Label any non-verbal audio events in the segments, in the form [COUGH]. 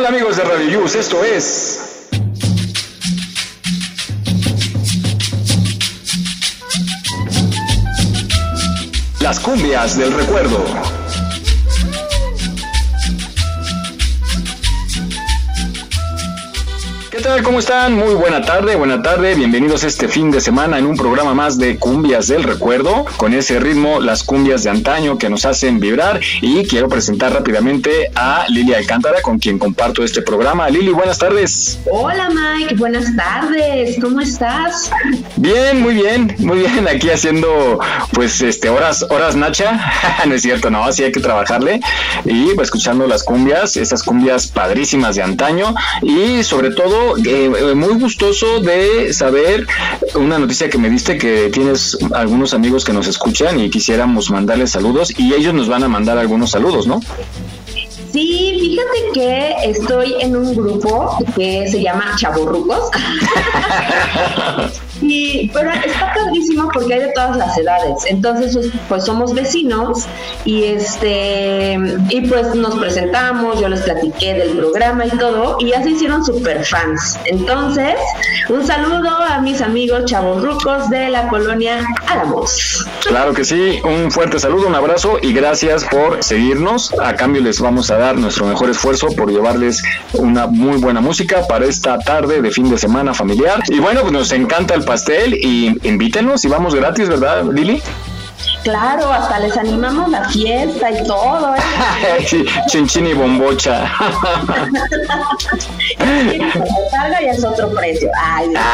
Hola amigos de Radio Yus, esto es... Las cumbias del recuerdo. ¿Qué tal? ¿Cómo están? Muy buena tarde, buena tarde. Bienvenidos este fin de semana en un programa más de Cumbias del Recuerdo, con ese ritmo, las cumbias de antaño que nos hacen vibrar. Y quiero presentar rápidamente a Lili Alcántara, con quien comparto este programa. Lili, buenas tardes. Hola Mike, buenas tardes. ¿Cómo estás? Bien, muy bien, muy bien. Aquí haciendo, pues, este, horas, horas Nacha. [LAUGHS] no es cierto, no, así hay que trabajarle. Y pues, escuchando las cumbias, esas cumbias padrísimas de antaño. Y sobre todo, eh, eh, muy gustoso de saber una noticia que me diste que tienes algunos amigos que nos escuchan y quisiéramos mandarles saludos y ellos nos van a mandar algunos saludos, ¿no? Sí, fíjate que estoy en un grupo que se llama Chaborrucos. [LAUGHS] Y, pero está padrísimo porque hay de todas las edades. Entonces, pues, somos vecinos y este y pues nos presentamos, yo les platiqué del programa y todo, y ya se hicieron super fans. Entonces, un saludo a mis amigos chavos rucos de la colonia Álamos. Claro que sí, un fuerte saludo, un abrazo y gracias por seguirnos. A cambio les vamos a dar nuestro mejor esfuerzo por llevarles una muy buena música para esta tarde de fin de semana familiar. Y bueno, pues nos encanta el pastel y invítenos y vamos gratis, ¿verdad, Lili? Claro, hasta les animamos la fiesta y todo. ¿eh? [LAUGHS] sí, chinchín y bombocha. salga ya es otro precio.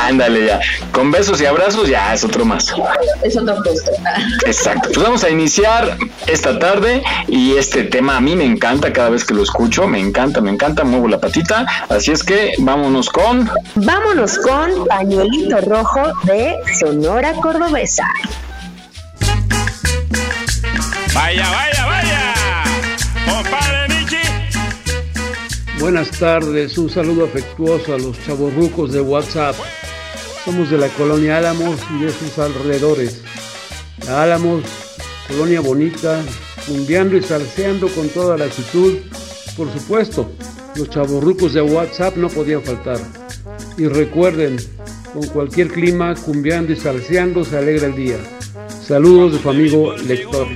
Ándale ya. Con besos y abrazos ya es otro más. Es otro costo. Exacto. Pues vamos a iniciar esta tarde y este tema a mí me encanta cada vez que lo escucho. Me encanta, me encanta. Muevo la patita. Así es que vámonos con. Vámonos con Pañuelito Rojo de Sonora Cordobesa. Vaya, vaya, vaya. Compadre Michi. Buenas tardes, un saludo afectuoso a los chavorrucos de WhatsApp. Somos de la colonia Álamos y de sus alrededores. La Álamos, colonia bonita, cumbiando y salseando con toda la actitud. Por supuesto, los chavorrucos de WhatsApp no podían faltar. Y recuerden, con cualquier clima, cumbiando y salseando se alegra el día. Saludos de su amigo lector.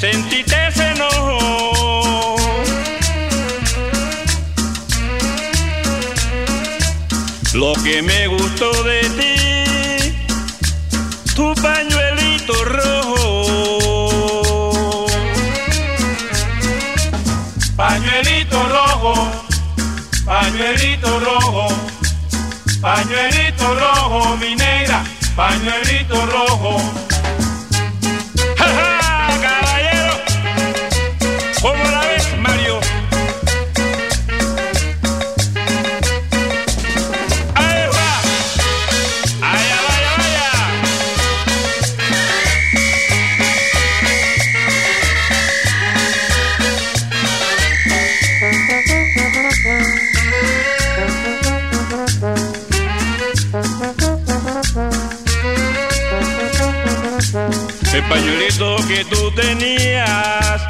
Sentiste ese enojo. Lo que me gustó de ti, tu pañuelito rojo. Pañuelito rojo, pañuelito rojo, pañuelito rojo, mi negra, pañuelito rojo. Pañuelito que tú tenías,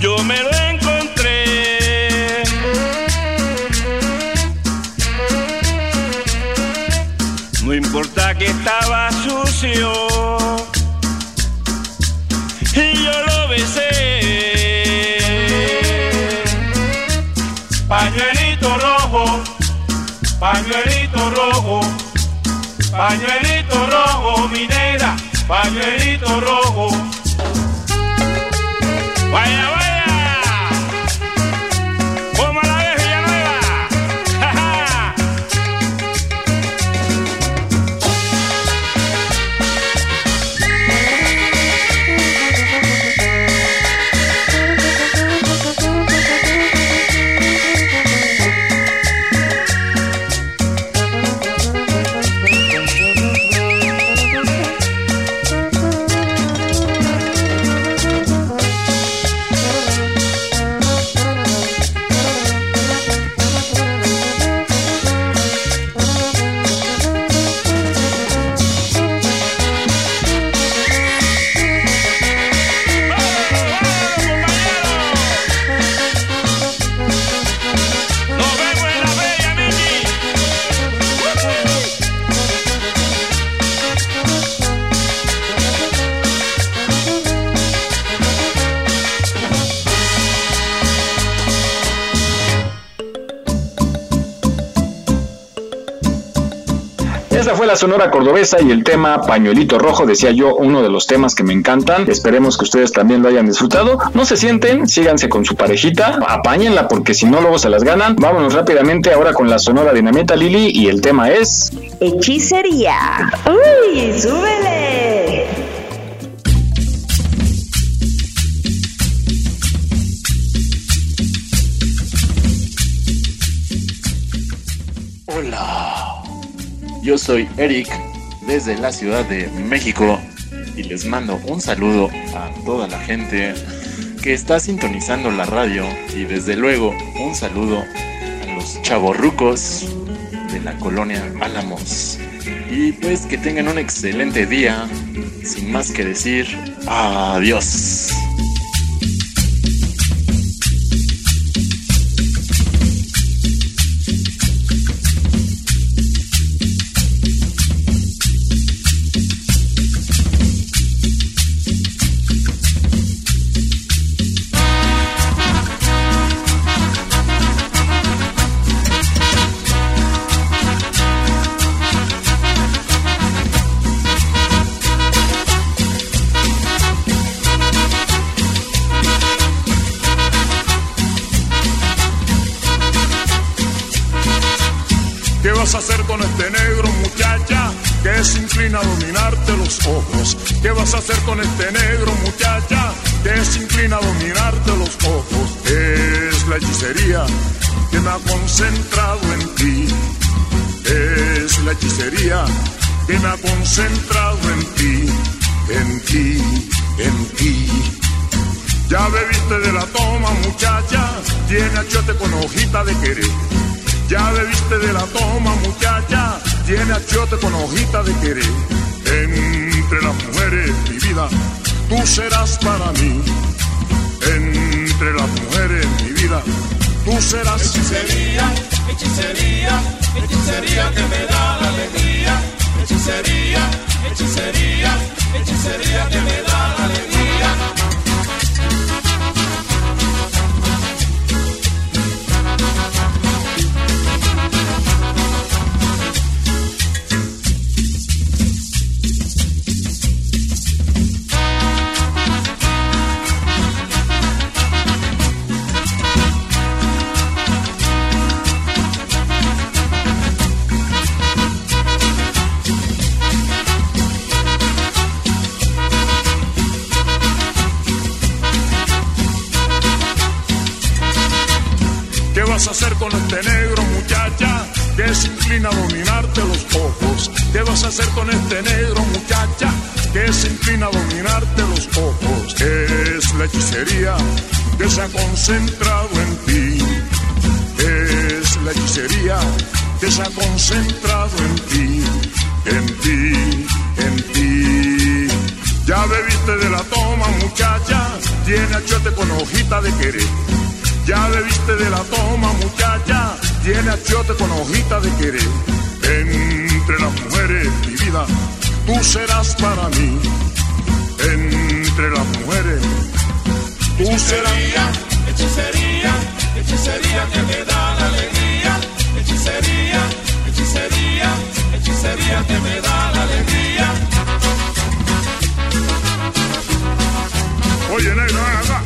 yo me lo encontré. No importa que estaba sucio, y yo lo besé. Pañuelito rojo, pañuelito rojo, pañuelito pañuelito rojo. Vaya, la Sonora Cordobesa y el tema Pañuelito Rojo, decía yo, uno de los temas que me encantan. Esperemos que ustedes también lo hayan disfrutado. No se sienten, síganse con su parejita, apáñenla porque si no luego se las ganan. Vámonos rápidamente ahora con la Sonora Dinamita Lili y el tema es... Hechicería. ¡Uy, súbele! Soy Eric desde la Ciudad de México y les mando un saludo a toda la gente que está sintonizando la radio y desde luego un saludo a los chavorrucos de la colonia Álamos. Y pues que tengan un excelente día, sin más que decir, adiós. De querer. Ya bebiste de la toma, muchacha, tiene achote con hojita de querer. En entre las mujeres, mi vida, tú serás para mí. Entre las mujeres, mi vida, tú serás. Hechicería, hechicería, hechicería que me da la alegría. Hechicería, hechicería, hechicería que me da la alegría. Hechicería que se ha concentrado en ti. Es la hechicería que se ha concentrado en ti, en ti, en ti. Ya bebiste de la toma, muchacha, tiene achote con hojita de querer. Ya bebiste de la toma, muchacha tiene achiote con hojita de querer. Entre las mujeres, mi vida, tú serás para mí. Entre las mujeres, hechicería, Hechicería, hechicería que me da la alegría. Hechicería, hechicería, hechicería que me da la alegría. Oye, negra, acá.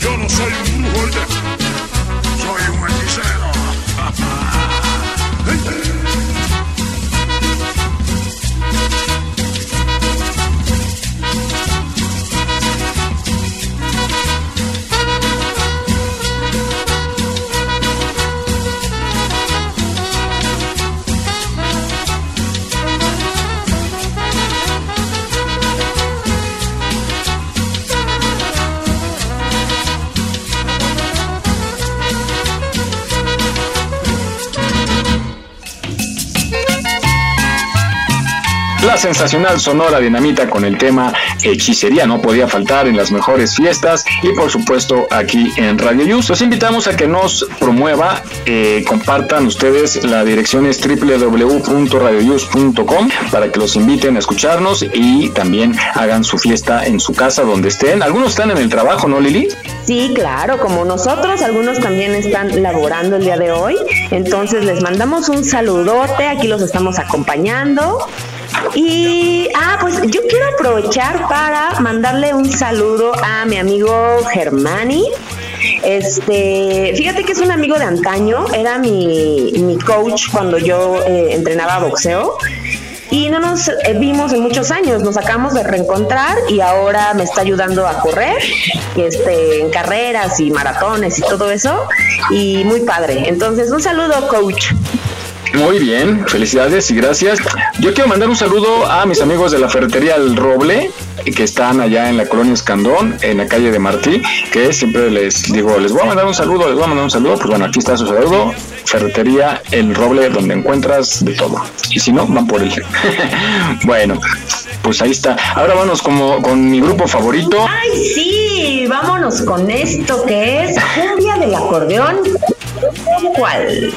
Yo no soy un brujo, [LAUGHS] sensacional Sonora Dinamita con el tema Hechicería. No podía faltar en las mejores fiestas y por supuesto aquí en Radio Yus. Los invitamos a que nos promueva, eh, compartan ustedes la dirección es www.radioyus.com para que los inviten a escucharnos y también hagan su fiesta en su casa donde estén. Algunos están en el trabajo, ¿no, Lili? Sí, claro, como nosotros, algunos también están laborando el día de hoy. Entonces les mandamos un saludote, aquí los estamos acompañando. Y, ah, pues yo quiero aprovechar para mandarle un saludo a mi amigo Germani. Este, fíjate que es un amigo de antaño, era mi, mi coach cuando yo eh, entrenaba boxeo y no nos eh, vimos en muchos años, nos acabamos de reencontrar y ahora me está ayudando a correr este, en carreras y maratones y todo eso y muy padre. Entonces, un saludo, coach. Muy bien, felicidades y gracias. Yo quiero mandar un saludo a mis amigos de la ferretería El Roble, que están allá en la colonia Escandón, en la calle de Martí, que siempre les digo, les voy a mandar un saludo, les voy a mandar un saludo, pues bueno, aquí está su saludo, ferretería El Roble, donde encuentras de todo. Y si no, van por él. [LAUGHS] bueno, pues ahí está. Ahora vamos como con mi grupo favorito. ¡Ay, sí! Vámonos con esto que es cumbia del acordeón. ¿Cuál?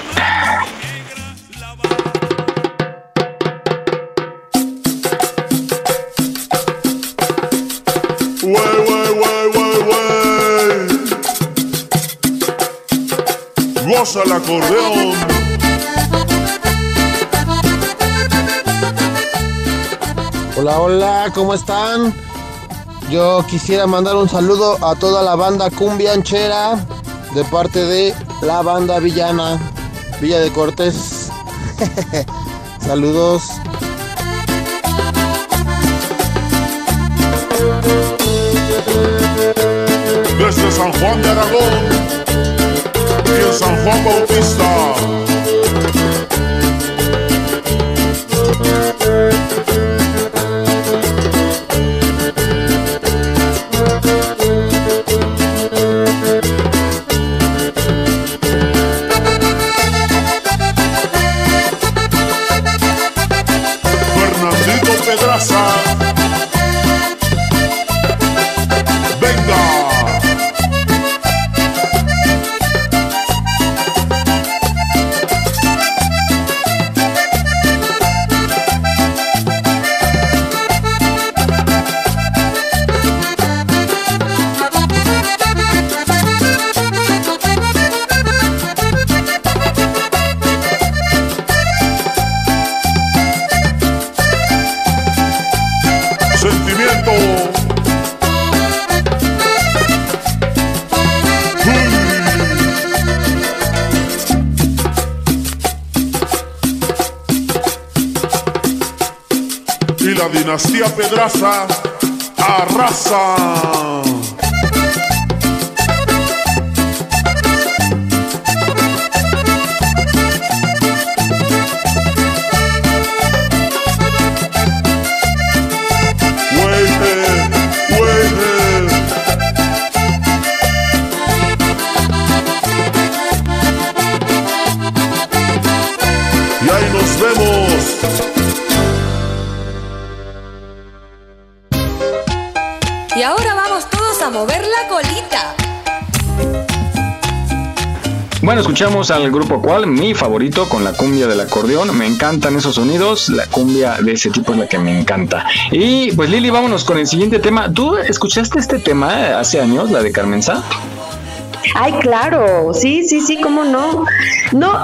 Goza el acordeón. Hola, hola, ¿cómo están? Yo quisiera mandar un saludo a toda la banda cumbianchera de parte de la banda villana, Villa de Cortés. [LAUGHS] Saludos. Desde San Juan de Aragón y en San pedraça, a raça. Bueno, escuchamos al grupo cual, mi favorito con la cumbia del acordeón. Me encantan esos sonidos. La cumbia de ese tipo es la que me encanta. Y pues Lili, vámonos con el siguiente tema. ¿Tú escuchaste este tema hace años, la de Carmen Sá? Ay, claro, sí, sí, sí, cómo no. No,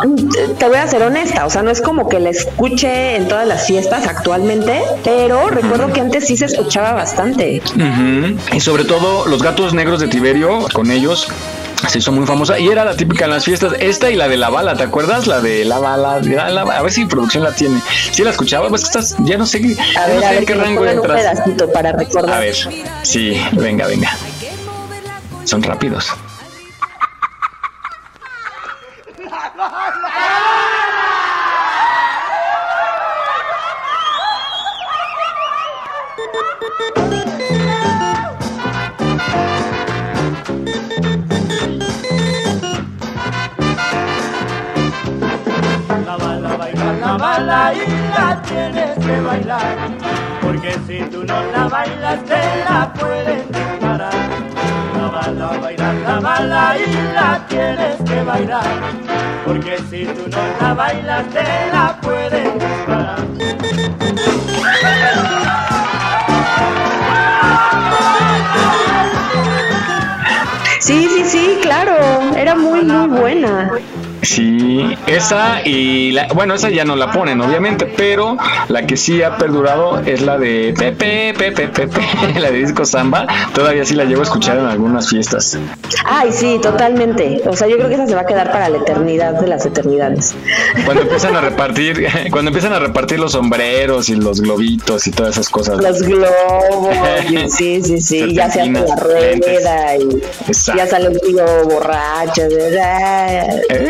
te voy a ser honesta, o sea, no es como que la escuche en todas las fiestas actualmente, pero recuerdo que antes sí se escuchaba bastante. Y sobre todo los gatos negros de Tiberio, con ellos se hizo muy famosa y era la típica en las fiestas. Esta y la de la bala, ¿te acuerdas? La de la bala, la- la- a ver si producción la tiene. Si la escuchaba, pues que estás, ya no sé, A ya ver, no sé a en ver, qué rango pongan un entras. pedacito para recordar. A ver, sí, venga, venga. Son rápidos. La bala baila la la bala y la tienes que bailar. Porque si tú no la bailas te la pueden disparar. La bala, bailar la bala y la tienes que bailar. Porque si tú no la bailas te la pueden disparar. Sí, sí, sí, claro. Era muy, muy buena. Sí, esa y la, bueno, esa ya no la ponen, obviamente, pero la que sí ha perdurado es la de Pepe, Pepe, Pepe, [LAUGHS] la de disco samba. Todavía sí la llevo a escuchar en algunas fiestas. Ay, sí, totalmente. O sea, yo creo que esa se va a quedar para la eternidad de las eternidades. Cuando empiezan a [LAUGHS] repartir, [LAUGHS] cuando empiezan a repartir los sombreros y los globitos y todas esas cosas. Los globos, y- sí, sí, sí. Ya se hace la rueda y Exacto. ya sale un tío borracho. ¿verdad? Eh,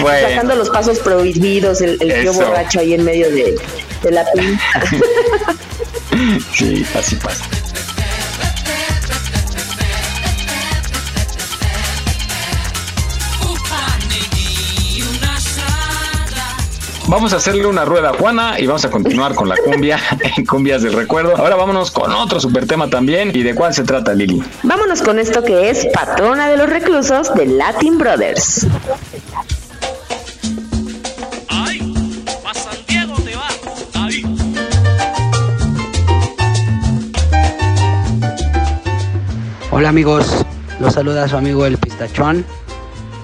bueno. Sacando los pasos prohibidos, el, el tío borracho ahí en medio de, de la pista. Sí, así pasa. Vamos a hacerle una rueda a Juana y vamos a continuar con la cumbia [LAUGHS] en cumbias del recuerdo. Ahora vámonos con otro super tema también. ¿Y de cuál se trata, Lili? Vámonos con esto que es Patrona de los Reclusos de Latin Brothers. Hola amigos, los saluda su amigo el Pistachón.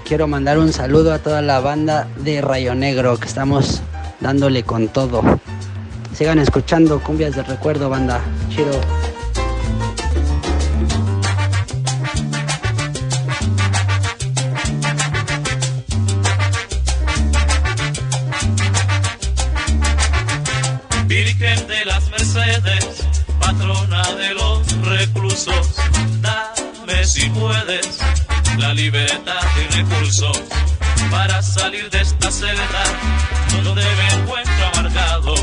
Quiero mandar un saludo a toda la banda de Rayo Negro que estamos dándole con todo. Sigan escuchando cumbias del recuerdo, banda. Chido. Virgen de las Mercedes, patrona de los reclusos, si puedes la libertad y recursos para salir de esta celda donde me encuentro amargado,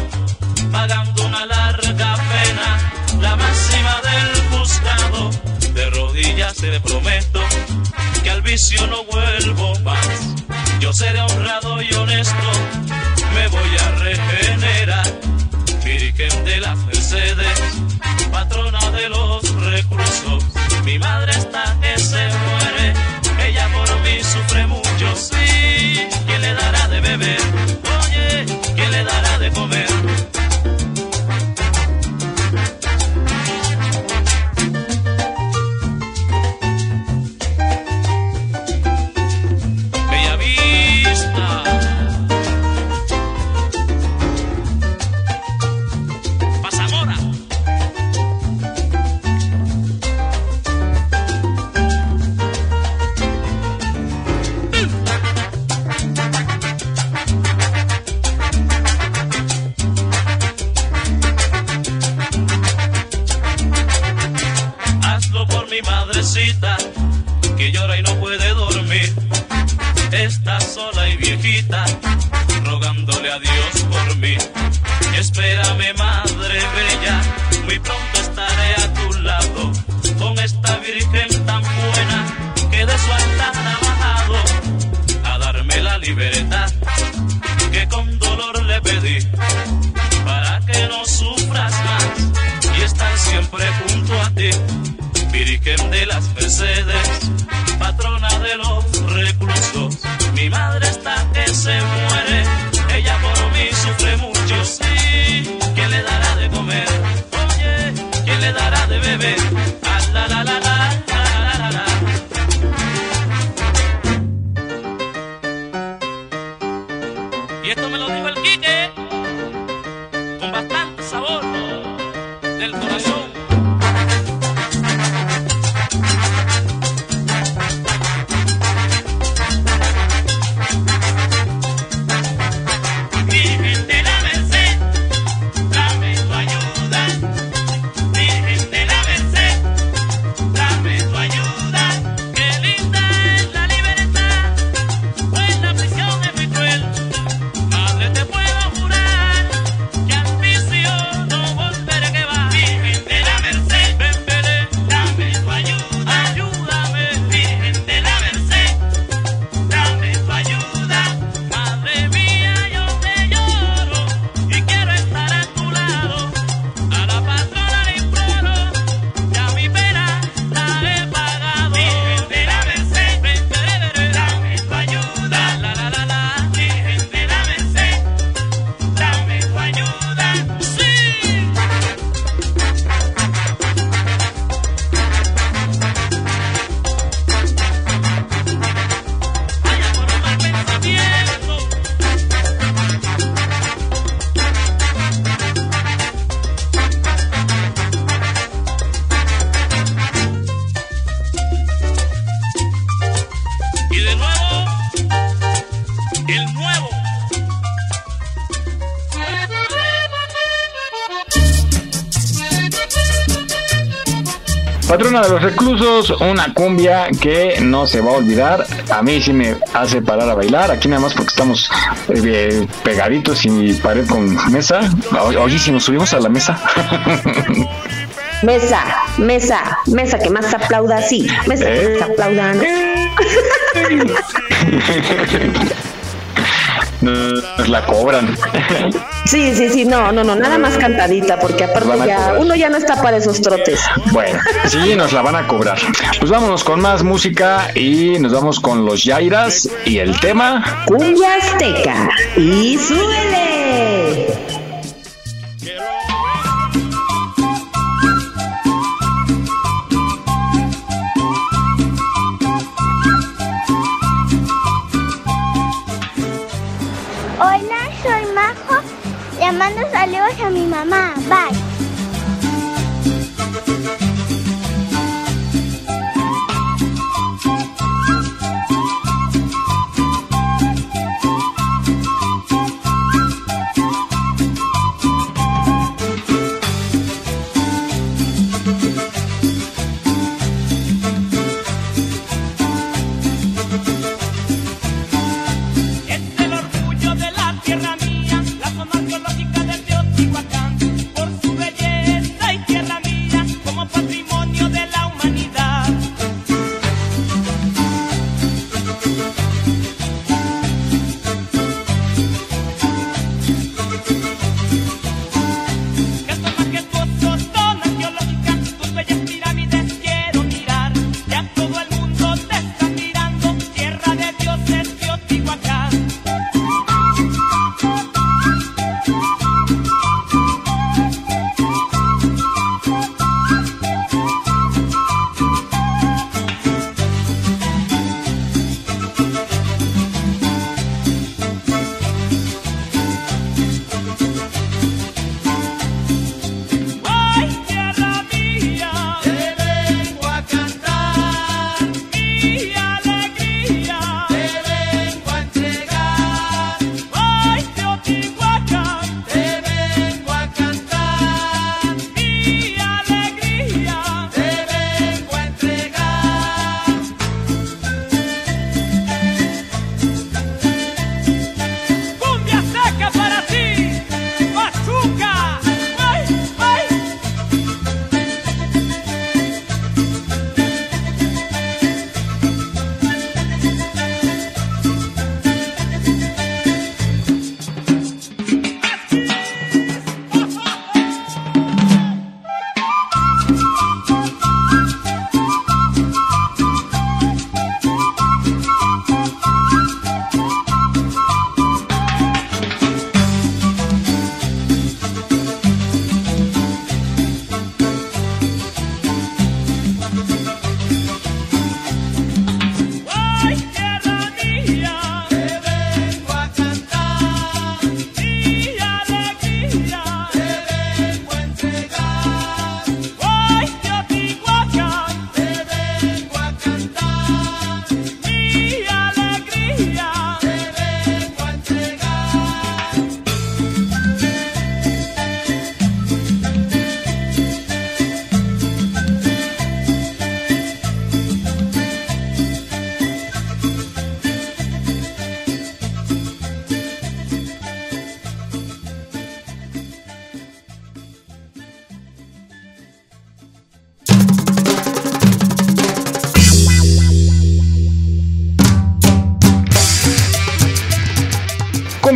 pagando una larga pena, la máxima del juzgado. De rodillas te prometo que al vicio no vuelvo más. Yo seré honrado y honesto, me voy a regenerar. Virgen de las Mercedes, Mi madre está que se muere, ella por mí sufre mucho. Sí, ¿quién le dará de beber? Patrona de los reclusos, una cumbia que no se va a olvidar. A mí sí me hace parar a bailar. Aquí nada más porque estamos eh, pegaditos y pared con mesa. Oye, si nos subimos a la mesa. [LAUGHS] Mesa, mesa, mesa que más aplauda, sí. Mesa que más aplauda. [LAUGHS] [LAUGHS] Nos la cobran. Sí, sí, sí, no, no, no, nada más cantadita, porque aparte ya uno ya no está para esos trotes. Bueno, sí, nos la van a cobrar. Pues vámonos con más música y nos vamos con los Yairas y el tema Cumbia Azteca y suele. Mando saludos a mi mamá. Bye.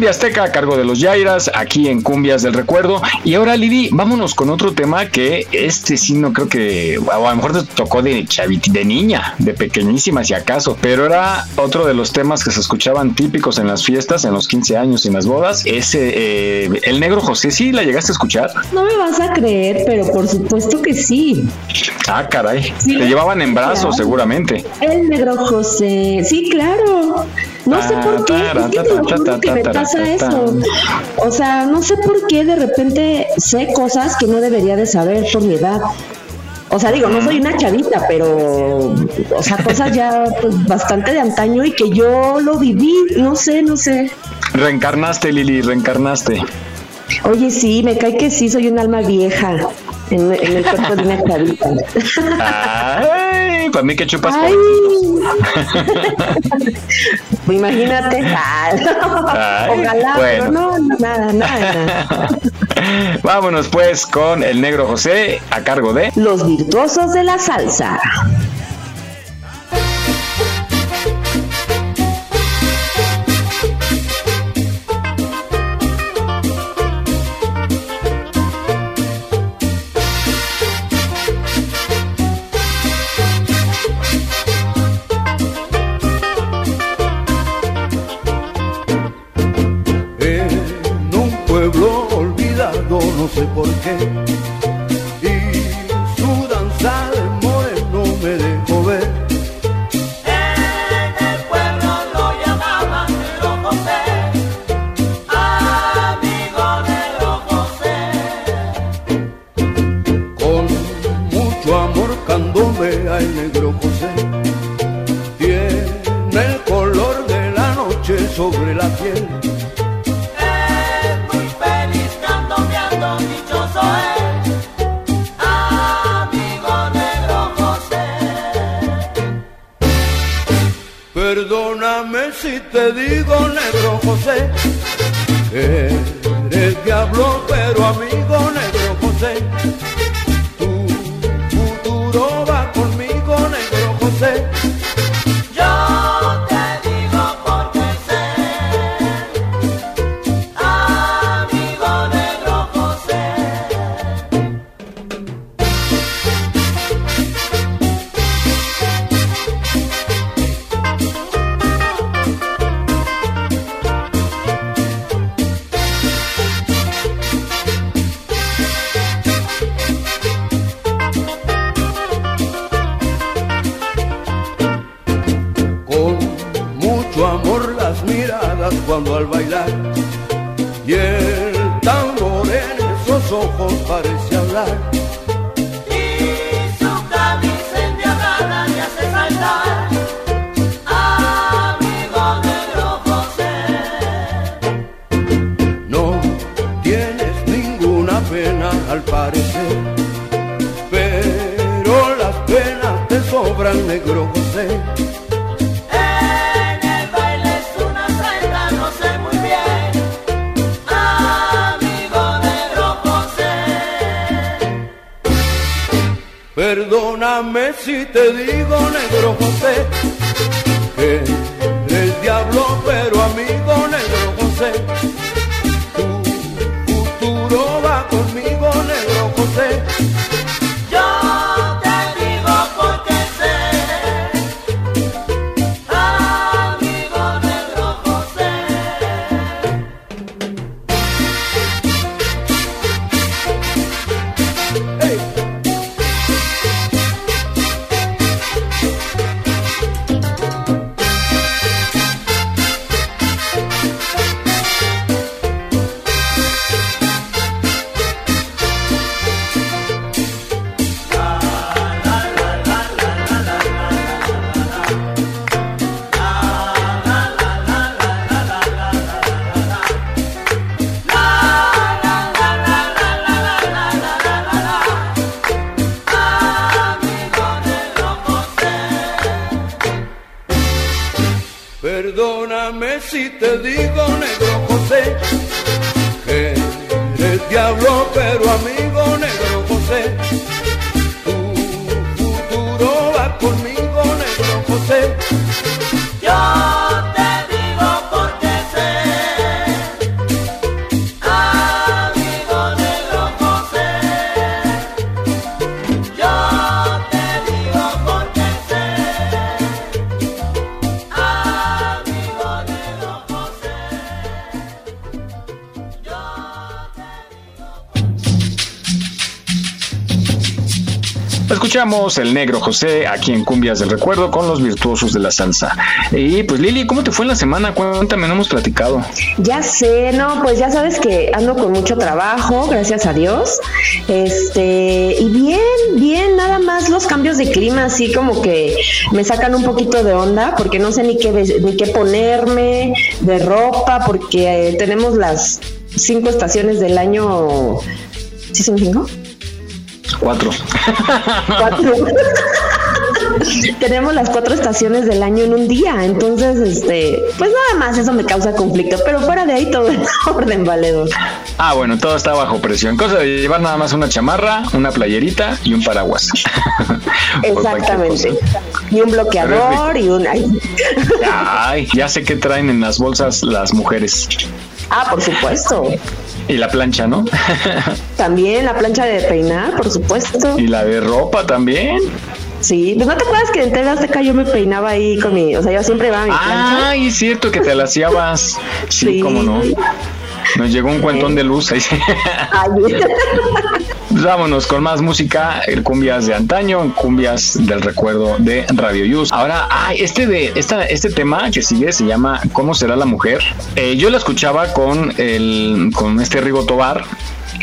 Azteca a cargo de los Yairas, aquí en Cumbias del Recuerdo. Y ahora, Lidi, vámonos con otro tema que este sí no creo que, a lo mejor te tocó de chaviti, de niña, de pequeñísima si acaso, pero era otro de los temas que se escuchaban típicos en las fiestas, en los 15 años y en las bodas. Ese, eh, el negro José, ¿sí la llegaste a escuchar? No me vas a creer, pero por supuesto que sí. Ah, caray. te llevaban en brazos, seguramente. El negro José, sí, claro. No sé por qué, es que me pasa eso. O sea, no sé por qué de repente sé cosas que no debería de saber por mi edad. O sea, digo, no soy una chavita, pero, o sea, cosas ya pues, bastante de antaño y que yo lo viví, no sé, no sé. Reencarnaste, Lili, reencarnaste. Oye, sí, me cae que sí, soy un alma vieja. En, el cuerpo de una chavita. Ay, para mí que chupas Ay. Imagínate. Ay, Ojalá, pero no, no, nada, nada. [LAUGHS] Vámonos pues con el negro José a cargo de Los virtuosos de la salsa. Por qué. Penas te sobran, negro José. En el baile es una salsa, no sé muy bien, amigo Negro José. Perdóname si te digo, negro José, que eres diablo, pero amigo, negro Escuchamos el negro José aquí en Cumbias del Recuerdo con los virtuosos de la salsa. Y pues Lili, ¿cómo te fue en la semana? Cuéntame, no hemos platicado. Ya sé, no, pues ya sabes que ando con mucho trabajo, gracias a Dios. Este, y bien, bien, nada más los cambios de clima, así como que me sacan un poquito de onda, porque no sé ni qué, ni qué ponerme de ropa, porque eh, tenemos las cinco estaciones del año. ¿Sí son cinco? Cuatro. Cuatro. Tenemos las cuatro estaciones del año en un día, entonces, este, pues nada más eso me causa conflicto, pero fuera de ahí todo en [LAUGHS] orden, valedor. Ah, bueno, todo está bajo presión. Cosa de llevar nada más una chamarra, una playerita y un paraguas. [LAUGHS] Exactamente. Y un bloqueador y un... Ay. Ay, ya sé qué traen en las bolsas las mujeres. Ah, por supuesto. Y la plancha, ¿no? [LAUGHS] También la plancha de peinar, por supuesto. Y la de ropa también. Sí, pues no te acuerdas que en TV Azteca yo me peinaba ahí con mi, o sea, yo siempre iba a mi plancha. Ay, es cierto que te la hacías. Sí, Sí. cómo no. Nos llegó un cuentón de luz ahí. [LAUGHS] Vámonos con más música, el cumbias de antaño, cumbias del recuerdo de Radio Yus. Ahora, ay, este de esta, este tema que sigue se llama ¿Cómo será la mujer? Eh, yo la escuchaba con el con este Rigo Tobar.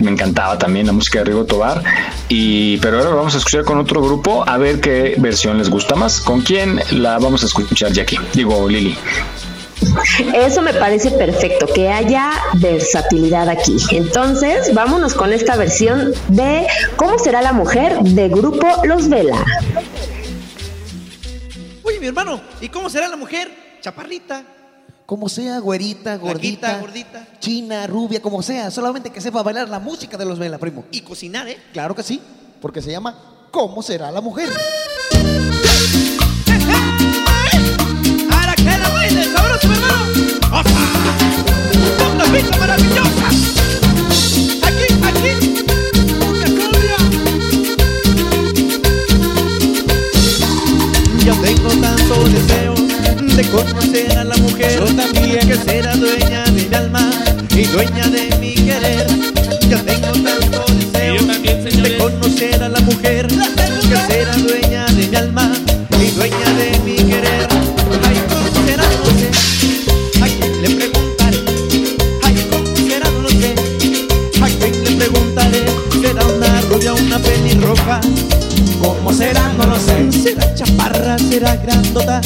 Me encantaba también la música de Rigo Tobar. Y, pero ahora lo vamos a escuchar con otro grupo a ver qué versión les gusta más. ¿Con quién la vamos a escuchar, Jackie? Digo, Lili. Eso me parece perfecto, que haya versatilidad aquí. Entonces, vámonos con esta versión de ¿Cómo será la mujer? de grupo Los Vela. Oye, mi hermano, ¿y cómo será la mujer? Chaparrita. Como sea, güerita, gordita, gordita. china, rubia, como sea, solamente que sepa bailar la música de los Vela, primo. Y cocinar, ¿eh? Claro que sí, porque se llama ¿Cómo será la mujer? Conocer a la mujer. Yo también Que será dueña de mi alma y dueña de mi querer. Yo tengo tanto pelirroja? ¿Cómo será? No lo sé. ¿Será chaparra? ¿Será grandota?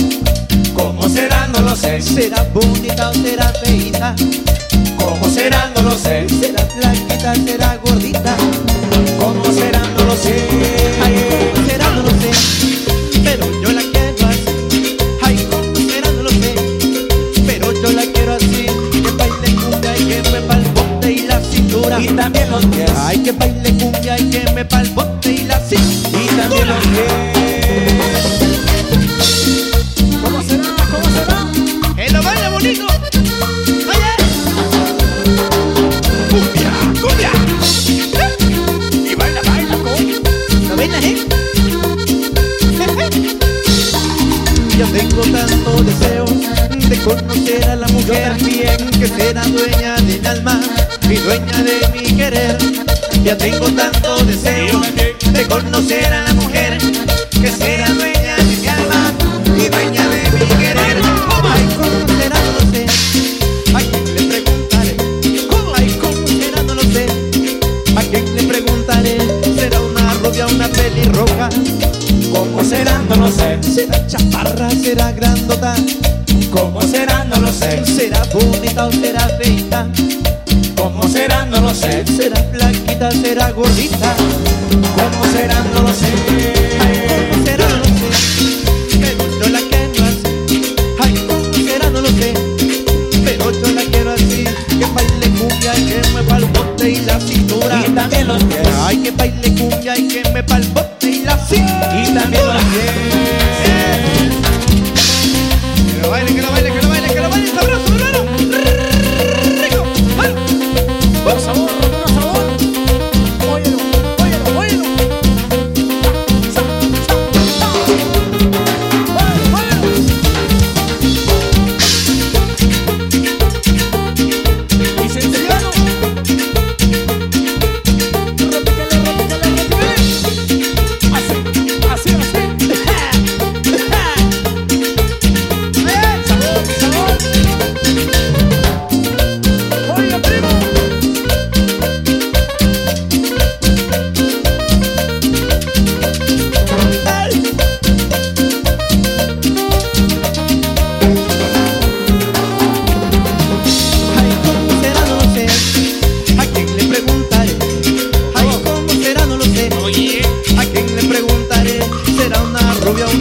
¿Cómo será? No lo sé. ¿Será bonita o será feita? ¿Cómo será? No lo sé. ¿Será flaquita? ¿Será que será dueña de mi alma y dueña de mi querer. Ya tengo tanto deseo de conocer a la mujer que será dueña de mi alma y dueña de mi querer. Ay, ¿cómo será? No lo sé. ¿A quién le preguntaré? ¿cómo será? No lo sé. ¿A quién le preguntaré? ¿Será una rubia una pelirroja? ¿Cómo será? No lo sé. ¿Será chaparra? ¿Será grandota? ¿Será bonita o será feita? ¿Cómo será? No lo sé. ¿Será flaquita? ¿Será gordita? ¿Cómo será? No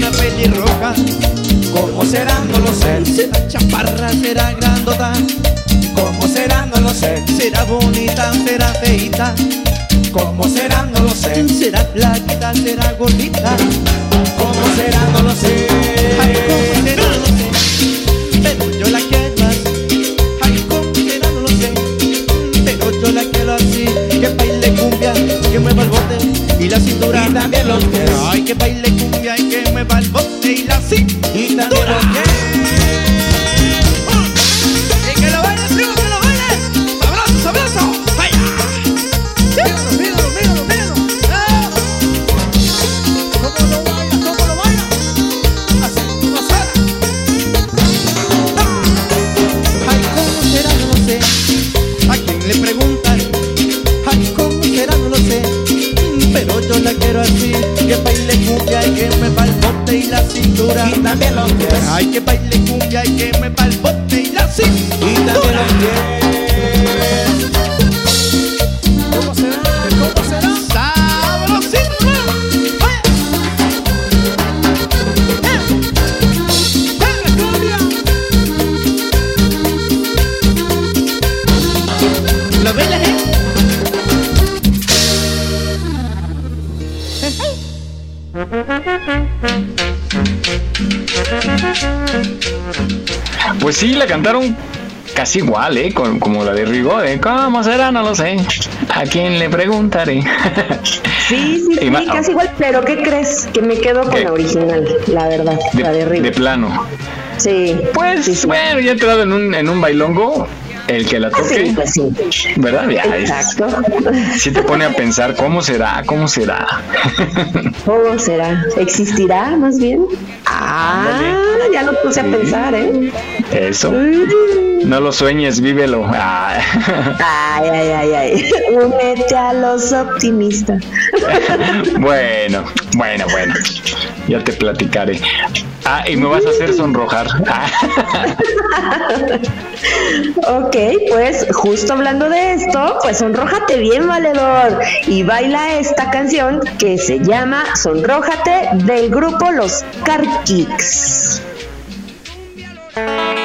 una pelirroja. ¿Cómo será? No lo sé. ¿Será chaparra? ¿Será grandota? ¿Cómo será? No lo sé. ¿Será bonita? ¿Será feita? ¿Cómo será? No lo sé. ¿Será flaquita? ¿Será gordita? ¿Cómo será? No lo sé. Ay, ¿cómo será? No lo sé. Pero yo la quiero más. Ay, ¿cómo será? No lo sé. Pero yo la quiero así. Que baile cumbia, que mueva el bote y la cintura. Y también los pies. Ay, que baile cumbia que mueva el bote y la cintura. Y cintura. Y también los pies. Ay, que baile cumbia y que me bote y la cintura. Y también los pies. ¿Cómo será? Sí, la cantaron casi igual, ¿eh? Con- como la de Rigo, ¿eh? ¿Cómo será? No lo sé. ¿A quién le preguntaré? [LAUGHS] Sí, sí, sí, casi igual, pero ¿qué crees? Que me quedo con ¿Qué? la original, la verdad, la de de, Rigo. de plano. Sí. Pues sí, sí. bueno, ya he entrado en un, en un bailongo, el que la toque, sí, pues sí. ¿verdad? Ya, es- Exacto. sí te pone a pensar, ¿cómo será? ¿Cómo será? ¿Cómo será? ¿Existirá más bien? Ah, ya lo puse a pensar, ¿eh? Eso. Mm. No lo sueñes, vívelo. Ah. Ay, ay, ay, ay. Únete a los optimistas. [LAUGHS] Bueno, bueno, bueno. Ya te platicaré. Ah, y me vas a hacer sonrojar. [LAUGHS] Ok, pues justo hablando de esto, pues sonrójate bien, valedor, y baila esta canción que se llama Sonrójate del grupo Los Carquix. ¡Zorrájate!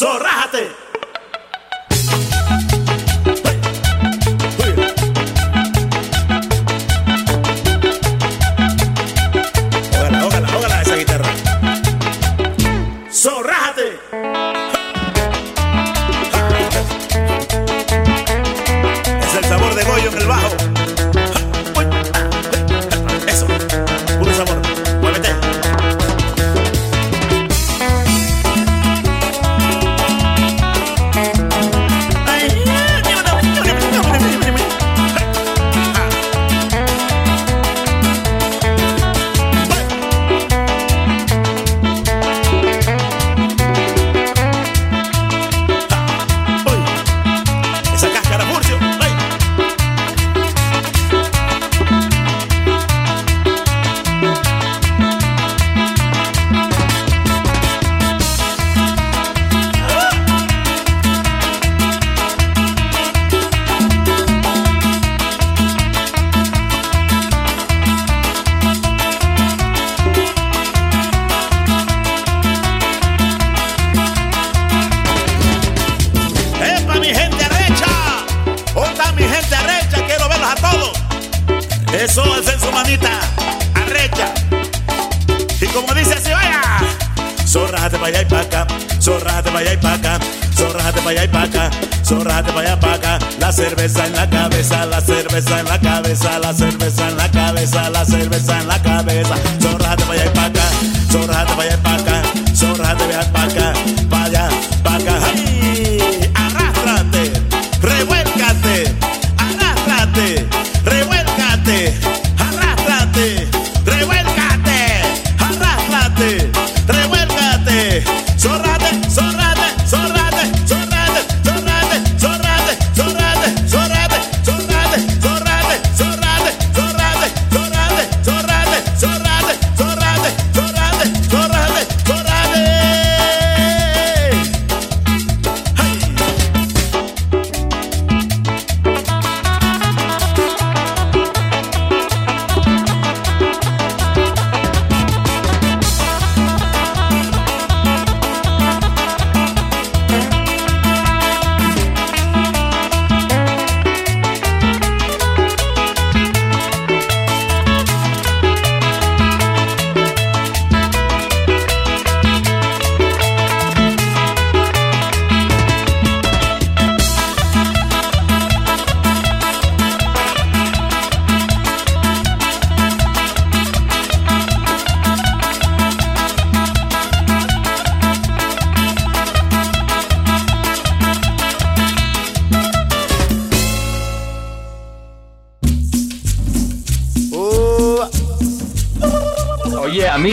¡Zorrájate!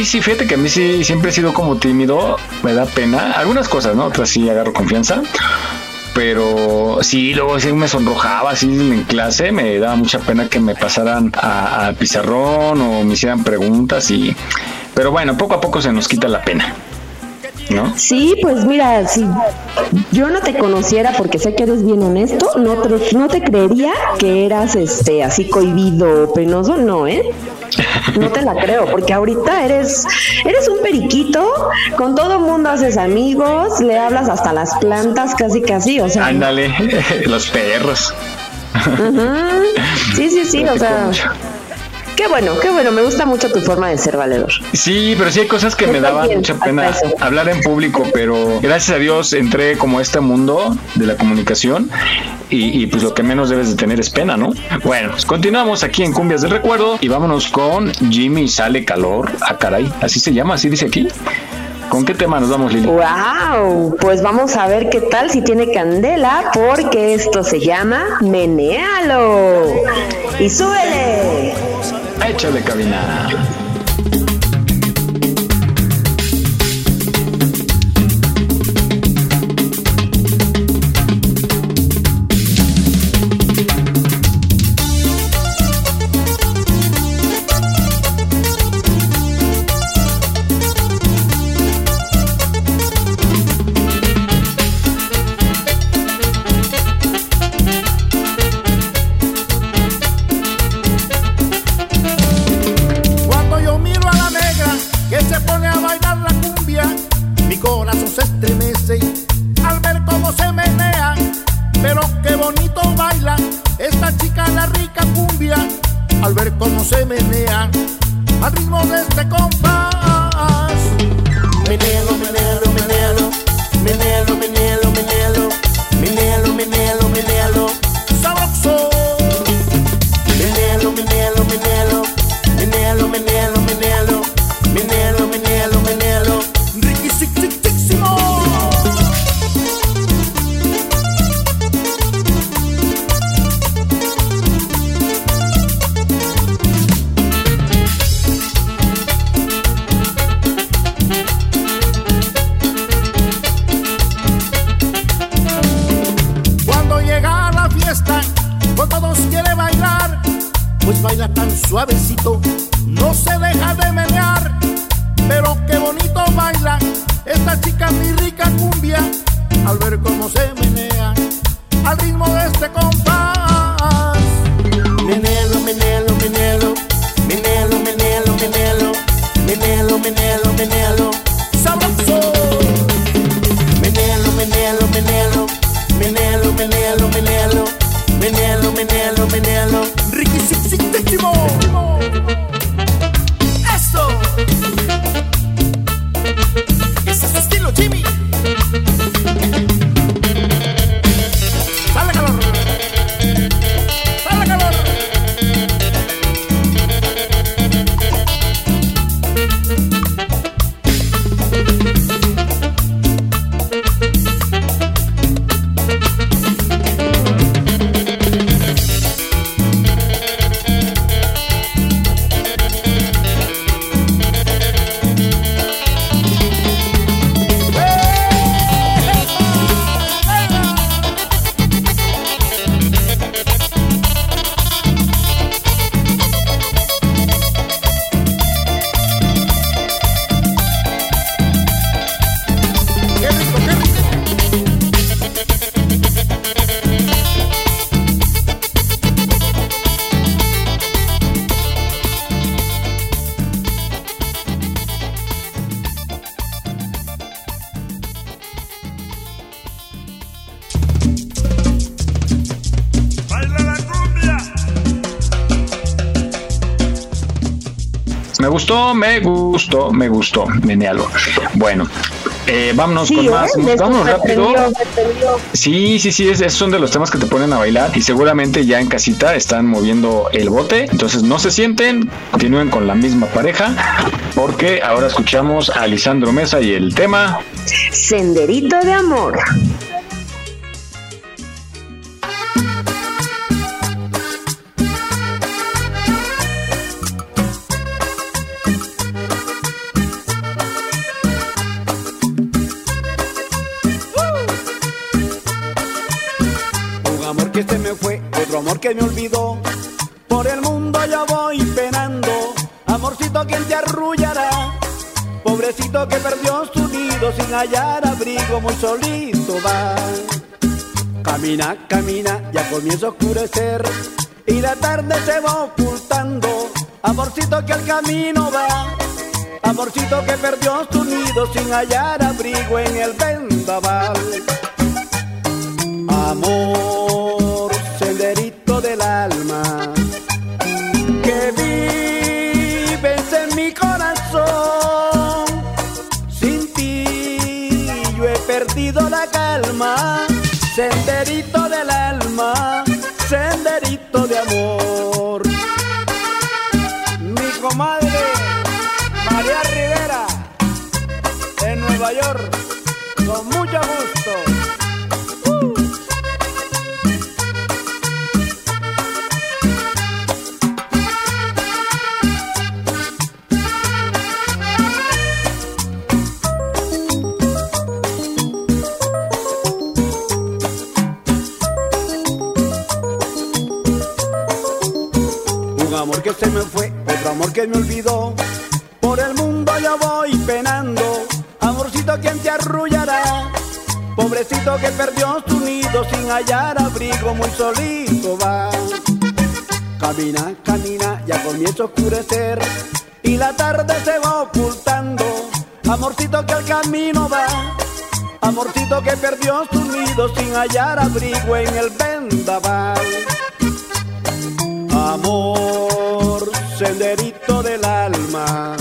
Sí, fíjate que a mí sí siempre he sido como tímido, me da pena. Algunas cosas, ¿no? Otras sí agarro confianza. Pero sí, luego sí me sonrojaba así en clase, me daba mucha pena que me pasaran al pizarrón o me hicieran preguntas y... Pero bueno, poco a poco se nos quita la pena, ¿no? Sí, pues mira, si yo no te conociera porque sé que eres bien honesto, no te, no te creería que eras este así cohibido o penoso, no, ¿eh? No te la creo, porque ahorita eres eres un periquito, con todo mundo haces amigos, le hablas hasta las plantas casi casi, o sea, Ándale, [LAUGHS] los perros. sí, sí, sí, o sea, mucho. Qué bueno, qué bueno, me gusta mucho tu forma de ser valedor. Sí, pero sí hay cosas que me daban mucha pena hablar en público, pero gracias a Dios entré como a este mundo de la comunicación y, y, pues lo que menos debes de tener es pena, ¿no? Bueno, pues continuamos aquí en Cumbias del Recuerdo y vámonos con Jimmy Sale Calor. Ah, caray, así se llama, así dice aquí. ¿Con qué tema nos vamos, Lili? Wow, pues vamos a ver qué tal si tiene candela, porque esto se llama Menealo. Y súbele. Échale cabina. Gustó, me gustó, me gustó, menealo. Bueno, eh, vámonos Sí, con ¿eh? más. Me- Vámonos me rápido. prendió, me. Sí, sí, sí, es- esos son de los temas que te ponen a bailar y seguramente ya en casita están moviendo el bote. Entonces no se sienten, continúen con la misma pareja porque ahora escuchamos a Lisandro Mesa y el tema Senderito de amor. Que me olvidó. Por el mundo yo voy penando. Amorcito, quien te arrullará? Pobrecito que perdió su nido sin hallar abrigo, muy solito va. Camina, camina, ya comienza a oscurecer. Y la tarde se va ocultando. Amorcito que al camino va. Amorcito que perdió su nido sin hallar abrigo en el vendaval. Amor, del alma, que vives en mi corazón. Sin ti yo he perdido la calma, senderito del alma, senderito de amor. Mi comadre María Rivera, en Nueva York, con mucho gusto. Se me fue, otro amor que me olvidó. Por el mundo yo voy penando. Amorcito, quien te arrullará? Pobrecito que perdió su nido sin hallar abrigo, muy solito va. Camina, camina, ya comienza a oscurecer. Y la tarde se va ocultando. Amorcito que al camino va. Amorcito que perdió su nido sin hallar abrigo en el vendaval. Amor, senderito del alma,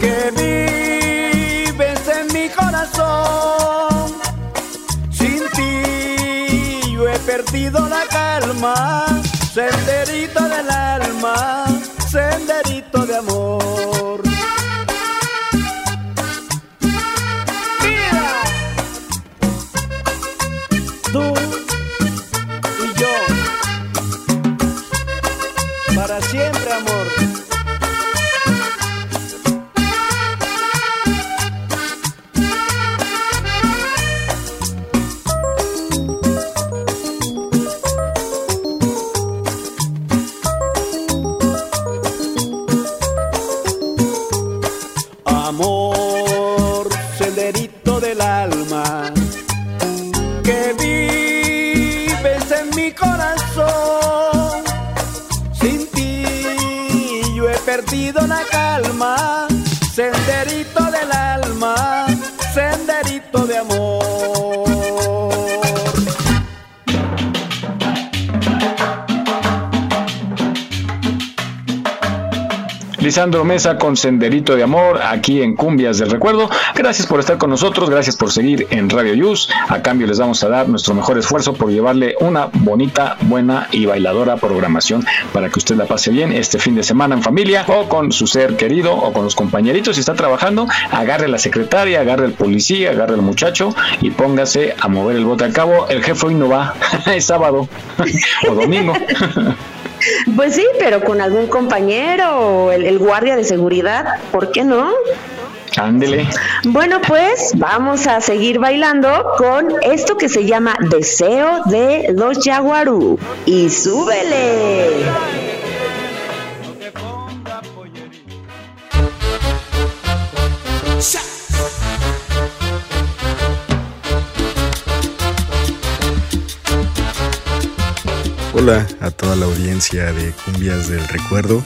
que vives en mi corazón. Sin ti yo he perdido la calma, senderito del alma, senderito de amor. Lisandro Mesa con Senderito de Amor aquí en Cumbias del Recuerdo. Gracias por estar con nosotros, gracias por seguir en Radio Yus. A cambio les vamos a dar nuestro mejor esfuerzo por llevarle una bonita, buena y bailadora programación para que usted la pase bien este fin de semana en familia o con su ser querido o con los compañeritos. Si está trabajando, agarre la secretaria, agarre al policía, agarre al muchacho y póngase a mover el bote a cabo. El jefe hoy no va, [LAUGHS] es sábado [LAUGHS] o domingo. [LAUGHS] Pues sí, pero con algún compañero o el, el guardia de seguridad, ¿por qué no? Ándele. Bueno, pues vamos a seguir bailando con esto que se llama Deseo de los Jaguarú. Y súbele. Hola a toda la audiencia de Cumbias del Recuerdo.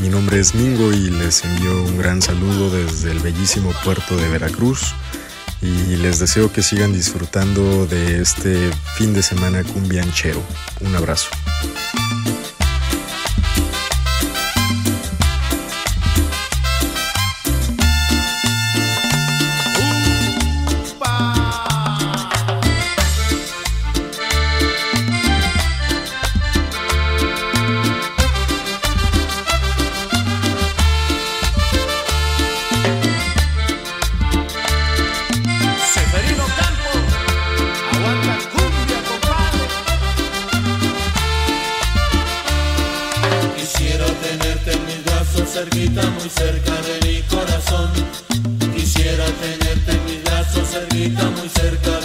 Mi nombre es Mingo y les envío un gran saludo desde el bellísimo puerto de Veracruz y les deseo que sigan disfrutando de este fin de semana cumbianchero. Un abrazo. Cerquita, muy cerca de mi corazón. Quisiera tenerte en mis brazos cerquita, muy cerca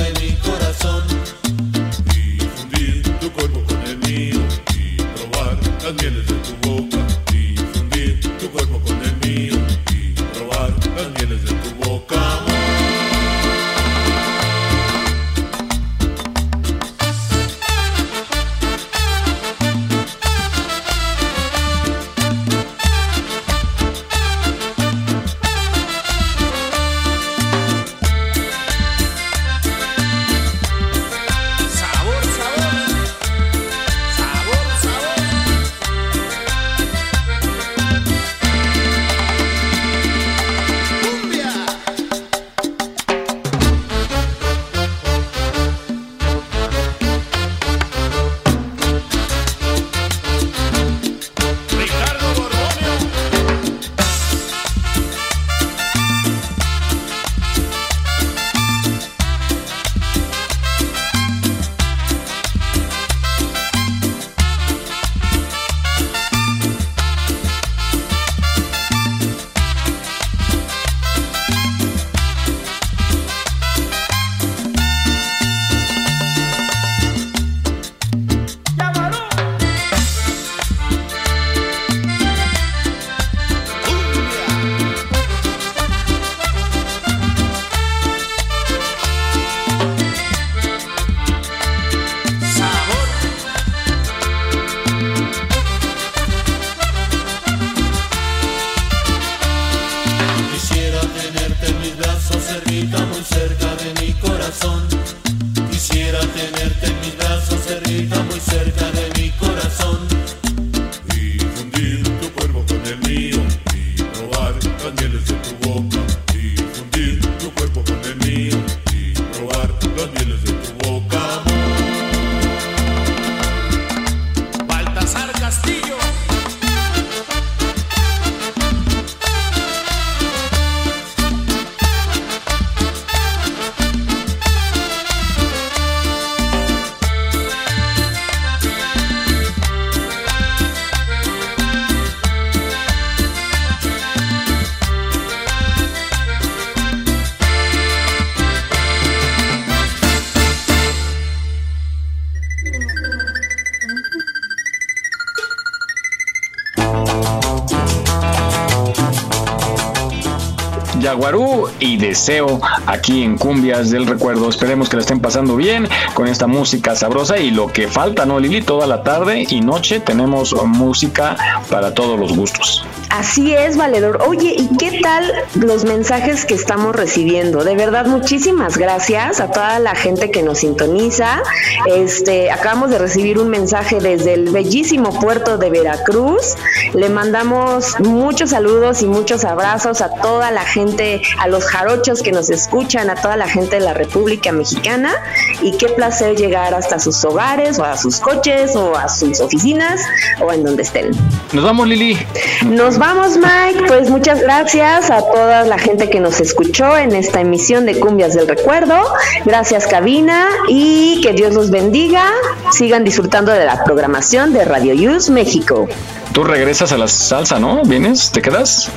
Deseo aquí en Cumbias del Recuerdo. Esperemos que la estén pasando bien con esta música sabrosa y lo que falta, ¿no, Lili? Toda la tarde y noche tenemos música para todos los gustos. Así es, valedor. Oye, ¿y qué tal los mensajes que estamos recibiendo? De verdad, muchísimas gracias a toda la gente que nos sintoniza. Este, acabamos de recibir un mensaje desde el bellísimo puerto de Veracruz. Le mandamos muchos saludos y muchos abrazos a toda la gente, a los jarochos que nos escuchan, a toda la gente de la República Mexicana. Y qué placer llegar hasta sus hogares o a sus coches o a sus oficinas o en donde estén. Nos vamos, Lili. Nos vamos, Mike. Pues muchas gracias a toda la gente que nos escuchó en esta emisión de Cumbias del Recuerdo. Gracias, cabina, y que Dios los bendiga. Sigan disfrutando de la programación de Radio Use México. Tú regresas a la salsa, ¿no? ¿Vienes? ¿Te quedas?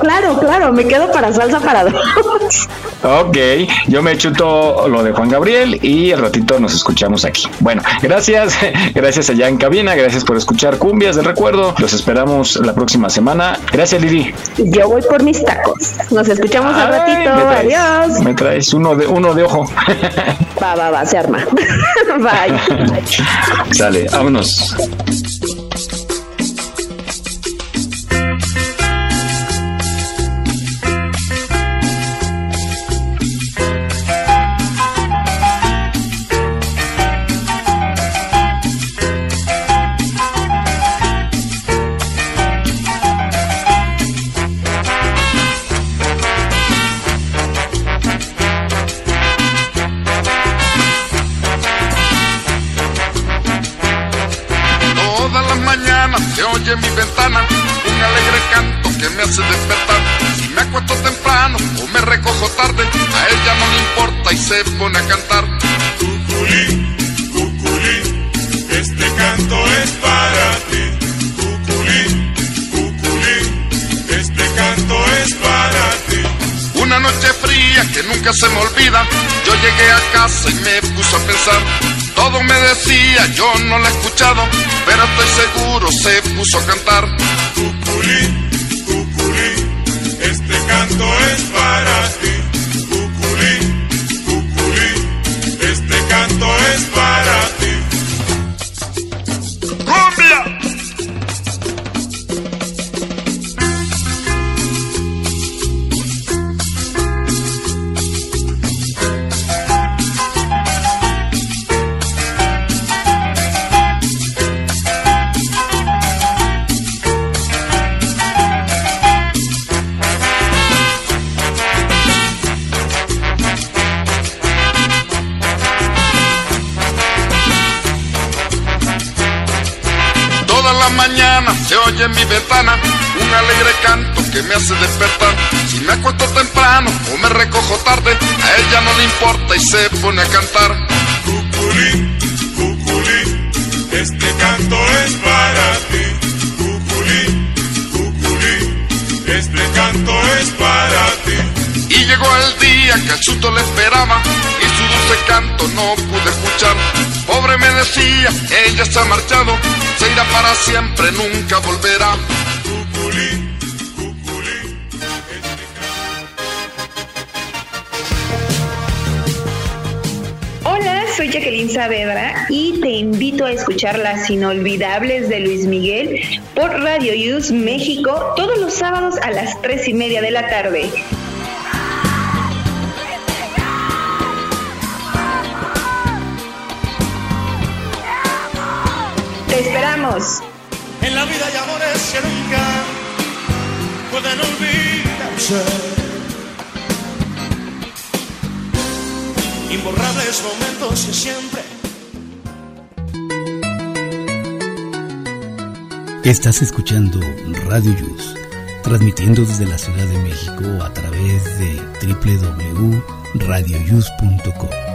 Claro, claro, me quedo para salsa para dos. Ok, yo me chuto lo de Juan Gabriel y el ratito nos escuchamos aquí. Bueno, gracias, [LAUGHS] gracias allá en cabina, gracias por escuchar Cumbias del Recuerdo. Los esperamos la próxima semana. Gracias, Lili. Yo voy por mis tacos. Nos escuchamos al Ay, ratito. me traes- Adiós. Me traes uno de uno de ojo. Va, va, va, se arma. [LAUGHS] Bye. [LAUGHS] Sale, vámonos. Se pone a cantar. Cuculín, cuculín, este canto es para ti. Cuculín, cuculín, este canto es para ti. Una noche fría que nunca se me olvida, yo llegué a casa y me puse a pensar. Todo me decía, yo no la he escuchado, pero estoy seguro se puso a cantar. Cuculín, cuculín, este canto es para ti. Se oye en mi ventana un alegre canto que me hace despertar. Si me acuesto temprano o me recojo tarde, a ella no le importa y se pone a cantar. Cuculín, cuculín, este canto es para ti. Cuculín, cuculín, este canto es para ti. Y llegó el día que el susto le esperaba y su dulce canto no pude escuchar. Pobre me decía, ella se ha marchado, se irá para siempre, nunca volverá. Hola, soy Jacqueline Saavedra y te invito a escuchar las inolvidables de Luis Miguel por Radio Use México todos los sábados a las tres y media de la tarde. En la vida hay amores que nunca pueden olvidarse. Imborrables momentos que siempre Estás escuchando Radio Yus, transmitiendo desde la Ciudad de México a través de www.radioyus.com.